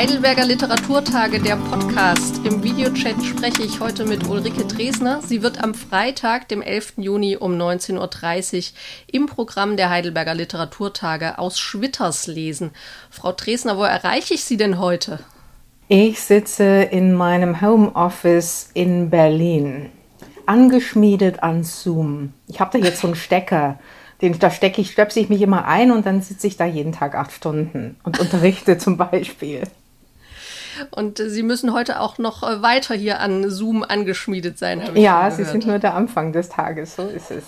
Heidelberger Literaturtage, der Podcast. Im Videochat spreche ich heute mit Ulrike Dresner. Sie wird am Freitag, dem 11. Juni um 19.30 Uhr im Programm der Heidelberger Literaturtage aus Schwitters lesen. Frau Dresner, wo erreiche ich Sie denn heute? Ich sitze in meinem Homeoffice in Berlin, angeschmiedet an Zoom. Ich habe da jetzt so einen Stecker. Den, da stecke ich, stöpse ich mich immer ein und dann sitze ich da jeden Tag acht Stunden und unterrichte zum Beispiel. Und Sie müssen heute auch noch äh, weiter hier an Zoom angeschmiedet sein. Ja, Sie sind nur der Anfang des Tages, so ist es.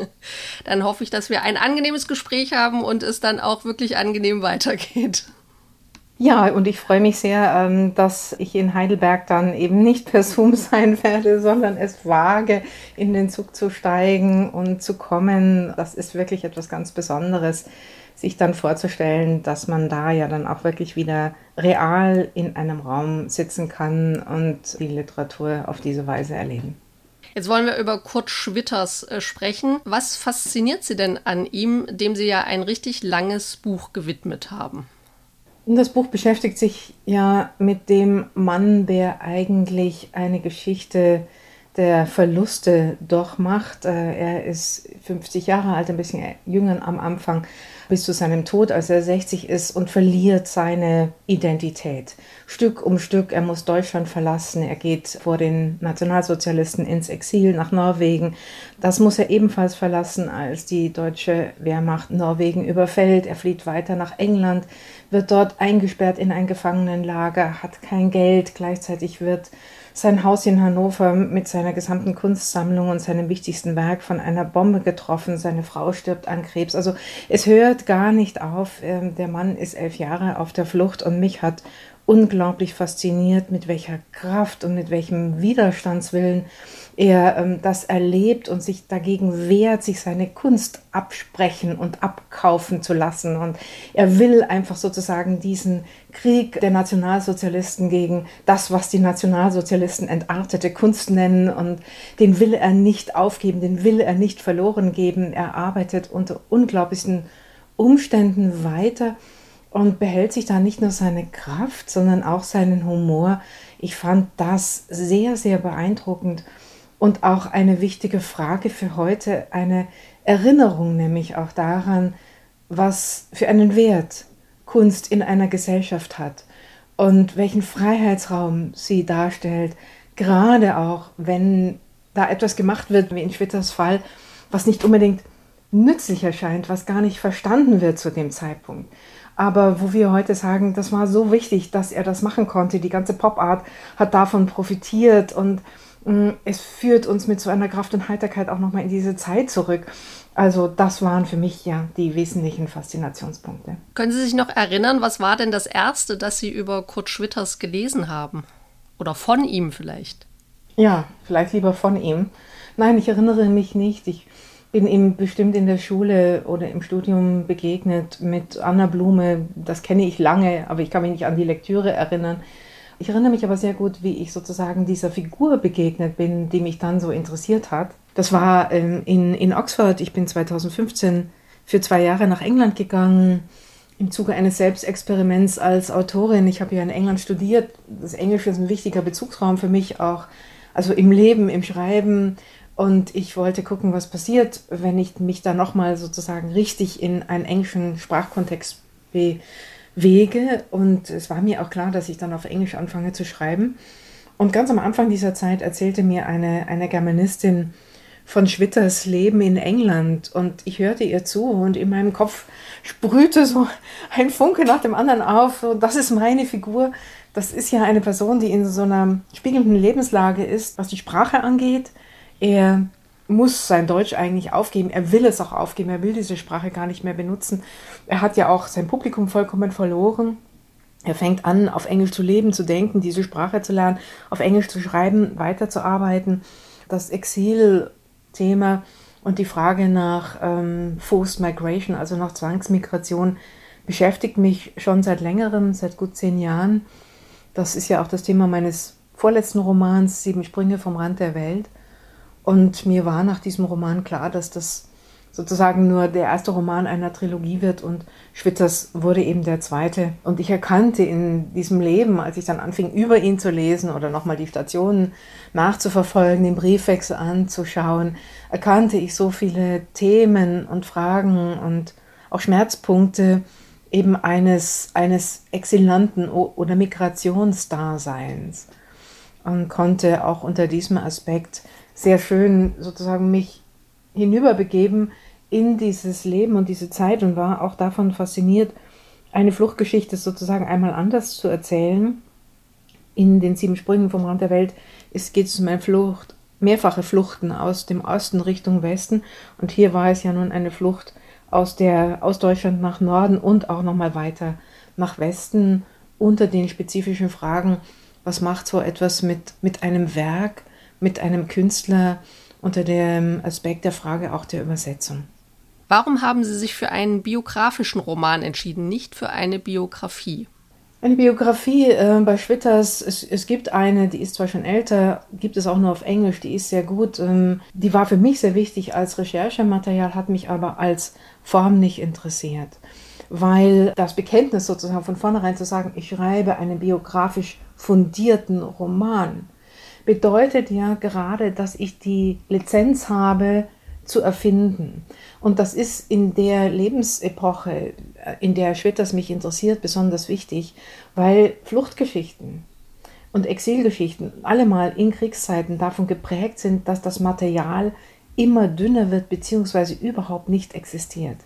dann hoffe ich, dass wir ein angenehmes Gespräch haben und es dann auch wirklich angenehm weitergeht. Ja, und ich freue mich sehr, ähm, dass ich in Heidelberg dann eben nicht per Zoom sein werde, sondern es wage, in den Zug zu steigen und zu kommen. Das ist wirklich etwas ganz Besonderes sich dann vorzustellen, dass man da ja dann auch wirklich wieder real in einem Raum sitzen kann und die Literatur auf diese Weise erleben. Jetzt wollen wir über Kurt Schwitters äh, sprechen. Was fasziniert Sie denn an ihm, dem Sie ja ein richtig langes Buch gewidmet haben? Das Buch beschäftigt sich ja mit dem Mann, der eigentlich eine Geschichte der Verluste durchmacht. Äh, er ist 50 Jahre alt, ein bisschen jünger am Anfang, bis zu seinem Tod, als er 60 ist und verliert seine Identität. Stück um Stück, er muss Deutschland verlassen, er geht vor den Nationalsozialisten ins Exil nach Norwegen. Das muss er ebenfalls verlassen, als die deutsche Wehrmacht Norwegen überfällt. Er flieht weiter nach England, wird dort eingesperrt in ein Gefangenenlager, hat kein Geld, gleichzeitig wird sein Haus in Hannover mit seiner gesamten Kunstsammlung und seinem wichtigsten Werk von einer Bombe getroffen. Seine Frau stirbt an Krebs. Also es hört gar nicht auf. Ähm, der Mann ist elf Jahre auf der Flucht und mich hat unglaublich fasziniert, mit welcher Kraft und mit welchem Widerstandswillen er ähm, das erlebt und sich dagegen wehrt, sich seine Kunst absprechen und abkaufen zu lassen. Und er will einfach sozusagen diesen Krieg der Nationalsozialisten gegen das, was die Nationalsozialisten entartete Kunst nennen. Und den will er nicht aufgeben, den will er nicht verloren geben. Er arbeitet unter unglaublichen Umständen weiter und behält sich da nicht nur seine Kraft, sondern auch seinen Humor. Ich fand das sehr, sehr beeindruckend und auch eine wichtige Frage für heute, eine Erinnerung nämlich auch daran, was für einen Wert Kunst in einer Gesellschaft hat und welchen Freiheitsraum sie darstellt, gerade auch wenn da etwas gemacht wird, wie in Schwitters Fall, was nicht unbedingt nützlich erscheint, was gar nicht verstanden wird zu dem Zeitpunkt aber wo wir heute sagen, das war so wichtig, dass er das machen konnte. Die ganze Pop-Art hat davon profitiert und mm, es führt uns mit so einer Kraft und Heiterkeit auch nochmal in diese Zeit zurück. Also das waren für mich ja die wesentlichen Faszinationspunkte. Können Sie sich noch erinnern, was war denn das Erste, das Sie über Kurt Schwitters gelesen haben? Oder von ihm vielleicht? Ja, vielleicht lieber von ihm. Nein, ich erinnere mich nicht. Ich bin ihm bestimmt in der Schule oder im Studium begegnet mit Anna Blume. Das kenne ich lange, aber ich kann mich nicht an die Lektüre erinnern. Ich erinnere mich aber sehr gut, wie ich sozusagen dieser Figur begegnet bin, die mich dann so interessiert hat. Das war ähm, in, in Oxford. Ich bin 2015 für zwei Jahre nach England gegangen im Zuge eines Selbstexperiments als Autorin. Ich habe ja in England studiert. Das Englische ist ein wichtiger Bezugsraum für mich auch. Also im Leben, im Schreiben, und ich wollte gucken, was passiert, wenn ich mich da nochmal sozusagen richtig in einen englischen Sprachkontext bewege. Und es war mir auch klar, dass ich dann auf Englisch anfange zu schreiben. Und ganz am Anfang dieser Zeit erzählte mir eine, eine Germanistin von Schwitters Leben in England. Und ich hörte ihr zu und in meinem Kopf sprühte so ein Funke nach dem anderen auf. So, das ist meine Figur. Das ist ja eine Person, die in so einer spiegelnden Lebenslage ist, was die Sprache angeht er muss sein Deutsch eigentlich aufgeben. Er will es auch aufgeben. Er will diese Sprache gar nicht mehr benutzen. Er hat ja auch sein Publikum vollkommen verloren. Er fängt an, auf Englisch zu leben, zu denken, diese Sprache zu lernen, auf Englisch zu schreiben, weiterzuarbeiten. Das Exil-Thema und die Frage nach ähm, Forced Migration, also nach Zwangsmigration, beschäftigt mich schon seit längerem, seit gut zehn Jahren. Das ist ja auch das Thema meines vorletzten Romans Sieben Sprünge vom Rand der Welt. Und mir war nach diesem Roman klar, dass das sozusagen nur der erste Roman einer Trilogie wird und Schwitters wurde eben der zweite. Und ich erkannte in diesem Leben, als ich dann anfing, über ihn zu lesen oder nochmal die Stationen nachzuverfolgen, den Briefwechsel anzuschauen, erkannte ich so viele Themen und Fragen und auch Schmerzpunkte eben eines, eines exilanten oder Migrationsdaseins und konnte auch unter diesem Aspekt sehr schön sozusagen mich hinüberbegeben in dieses Leben und diese Zeit und war auch davon fasziniert, eine Fluchtgeschichte sozusagen einmal anders zu erzählen. In den sieben Sprüngen vom Rand der Welt geht es um eine Flucht, mehrfache Fluchten aus dem Osten Richtung Westen. Und hier war es ja nun eine Flucht aus, der, aus Deutschland nach Norden und auch nochmal weiter nach Westen unter den spezifischen Fragen, was macht so etwas mit, mit einem Werk, mit einem Künstler unter dem Aspekt der Frage auch der Übersetzung. Warum haben Sie sich für einen biografischen Roman entschieden, nicht für eine Biografie? Eine Biografie äh, bei Schwitters, es, es, gibt eine, die ist zwar schon älter, gibt es auch nur auf Englisch, die ist sehr gut. Ähm, die war für mich sehr wichtig als Recherchematerial, hat mich aber als Form nicht interessiert. Weil das Bekenntnis sozusagen von vornherein zu sagen, ich schreibe einen biografisch fundierten Roman, bedeutet ja gerade, dass ich die Lizenz habe, zu erfinden. Und das ist in der Lebensepoche, in der Schwitters mich interessiert, besonders wichtig, weil Fluchtgeschichten und Exilgeschichten allemal in Kriegszeiten davon geprägt sind, dass das Material immer dünner wird bzw. überhaupt nicht existiert.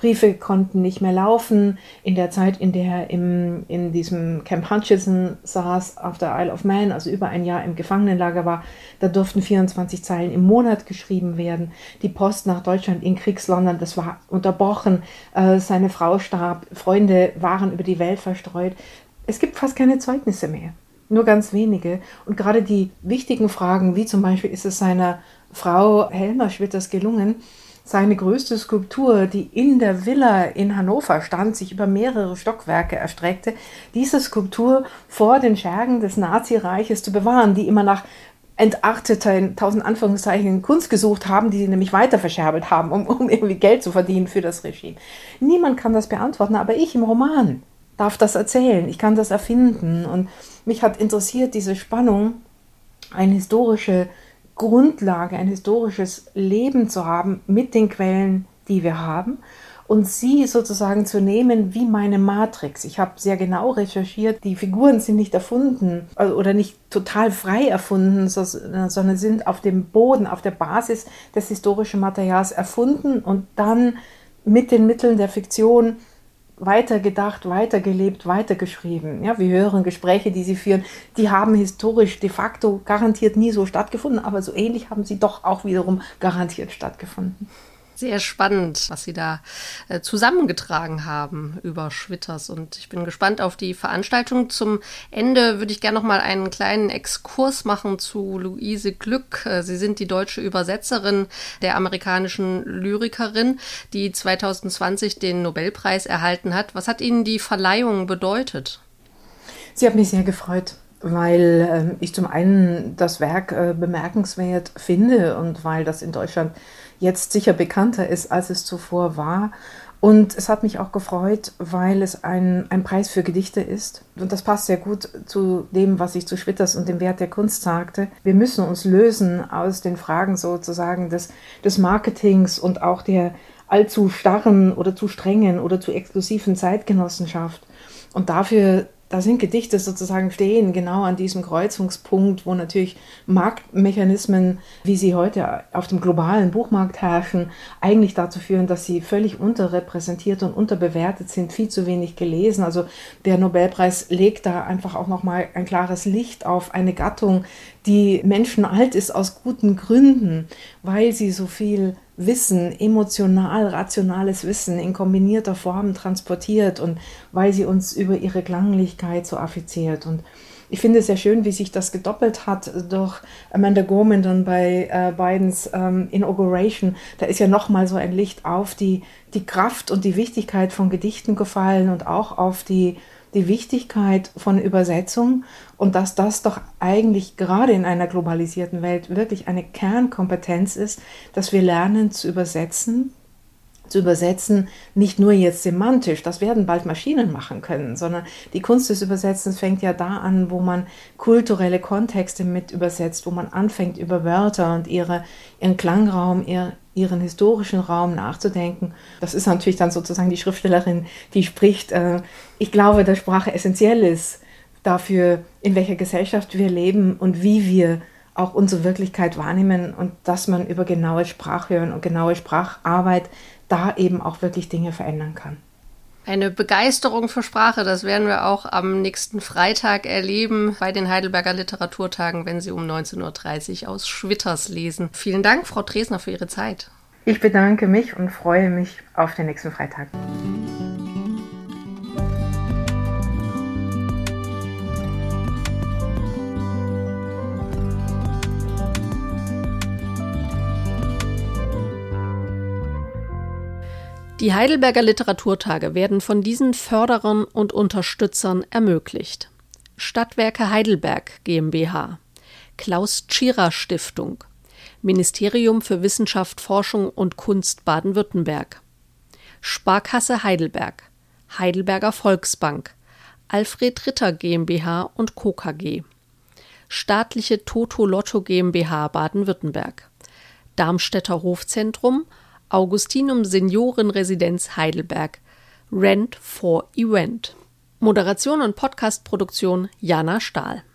Briefe konnten nicht mehr laufen. In der Zeit, in der er im, in diesem Camp Hutchison saß, auf der Isle of Man, also über ein Jahr im Gefangenenlager war, da durften 24 Zeilen im Monat geschrieben werden. Die Post nach Deutschland in Kriegslondon, das war unterbrochen. Äh, seine Frau starb, Freunde waren über die Welt verstreut. Es gibt fast keine Zeugnisse mehr nur ganz wenige. Und gerade die wichtigen Fragen, wie zum Beispiel ist es seiner Frau Helmer Schwitters gelungen, seine größte Skulptur, die in der Villa in Hannover stand, sich über mehrere Stockwerke erstreckte, diese Skulptur vor den Schergen des Nazireiches zu bewahren, die immer nach entarteter, in tausend Anführungszeichen, Kunst gesucht haben, die sie nämlich weiter verscherbelt haben, um, um irgendwie Geld zu verdienen für das Regime. Niemand kann das beantworten, aber ich im Roman darf das erzählen, ich kann das erfinden. Und mich hat interessiert diese Spannung, eine historische Grundlage, ein historisches Leben zu haben mit den Quellen, die wir haben und sie sozusagen zu nehmen wie meine Matrix. Ich habe sehr genau recherchiert, die Figuren sind nicht erfunden also, oder nicht total frei erfunden, sondern sind auf dem Boden, auf der Basis des historischen Materials erfunden und dann mit den Mitteln der Fiktion weitergedacht, weitergelebt, weitergeschrieben. Ja, wir hören Gespräche, die sie führen, die haben historisch de facto garantiert nie so stattgefunden, aber so ähnlich haben sie doch auch wiederum garantiert stattgefunden. Sehr spannend, was Sie da äh, zusammengetragen haben über Schwitters. Und ich bin gespannt auf die Veranstaltung. Zum Ende würde ich gerne noch mal einen kleinen Exkurs machen zu Luise Glück. Äh, Sie sind die deutsche Übersetzerin der amerikanischen Lyrikerin, die 2020 den Nobelpreis erhalten hat. Was hat Ihnen die Verleihung bedeutet? Sie hat mich sehr gefreut weil äh, ich zum einen das Werk äh, bemerkenswert finde und weil das in Deutschland jetzt sicher bekannter ist, als es zuvor war. Und es hat mich auch gefreut, weil es ein, ein Preis für Gedichte ist. Und das passt sehr gut zu dem, was ich zu Schwitters und dem Wert der Kunst sagte. Wir müssen uns lösen aus den Fragen sozusagen des, des Marketings und auch der allzu starren oder zu strengen oder zu exklusiven Zeitgenossenschaft. Und dafür da sind Gedichte sozusagen stehen, genau an diesem Kreuzungspunkt, wo natürlich Marktmechanismen, wie sie heute auf dem globalen Buchmarkt herrschen, eigentlich dazu führen, dass sie völlig unterrepräsentiert und unterbewertet sind, viel zu wenig gelesen. Also der Nobelpreis legt da einfach auch nochmal ein klares Licht auf eine Gattung, die menschenalt ist aus guten Gründen, weil sie so viel Wissen, emotional, rationales Wissen in kombinierter Form transportiert und weil sie uns über ihre Klanglichkeit so affiziert. Und ich finde es sehr schön, wie sich das gedoppelt hat durch Amanda Gorman dann bei äh, Bidens ähm, Inauguration. Da ist ja nochmal so ein Licht auf die, die Kraft und die Wichtigkeit von Gedichten gefallen und auch auf die die Wichtigkeit von Übersetzung und dass das doch eigentlich gerade in einer globalisierten Welt wirklich eine Kernkompetenz ist, dass wir lernen zu übersetzen zu übersetzen, nicht nur jetzt semantisch, das werden bald Maschinen machen können, sondern die Kunst des Übersetzens fängt ja da an, wo man kulturelle Kontexte mit übersetzt, wo man anfängt, über Wörter und ihre, ihren Klangraum, ihr, ihren historischen Raum nachzudenken. Das ist natürlich dann sozusagen die Schriftstellerin, die spricht. Äh, ich glaube, dass Sprache essentiell ist dafür, in welcher Gesellschaft wir leben und wie wir auch unsere Wirklichkeit wahrnehmen und dass man über genaue Sprachhören und genaue Spracharbeit da eben auch wirklich Dinge verändern kann. Eine Begeisterung für Sprache, das werden wir auch am nächsten Freitag erleben bei den Heidelberger Literaturtagen, wenn Sie um 19.30 Uhr aus Schwitters lesen. Vielen Dank, Frau Dresner, für Ihre Zeit. Ich bedanke mich und freue mich auf den nächsten Freitag. Die Heidelberger Literaturtage werden von diesen Förderern und Unterstützern ermöglicht. Stadtwerke Heidelberg GmbH, Klaus Tschira Stiftung, Ministerium für Wissenschaft, Forschung und Kunst Baden-Württemberg, Sparkasse Heidelberg, Heidelberger Volksbank, Alfred Ritter GmbH und Co. KG, Staatliche Toto Lotto GmbH Baden-Württemberg, Darmstädter Hofzentrum Augustinum Seniorenresidenz Heidelberg Rent for Event. Moderation und Podcastproduktion Jana Stahl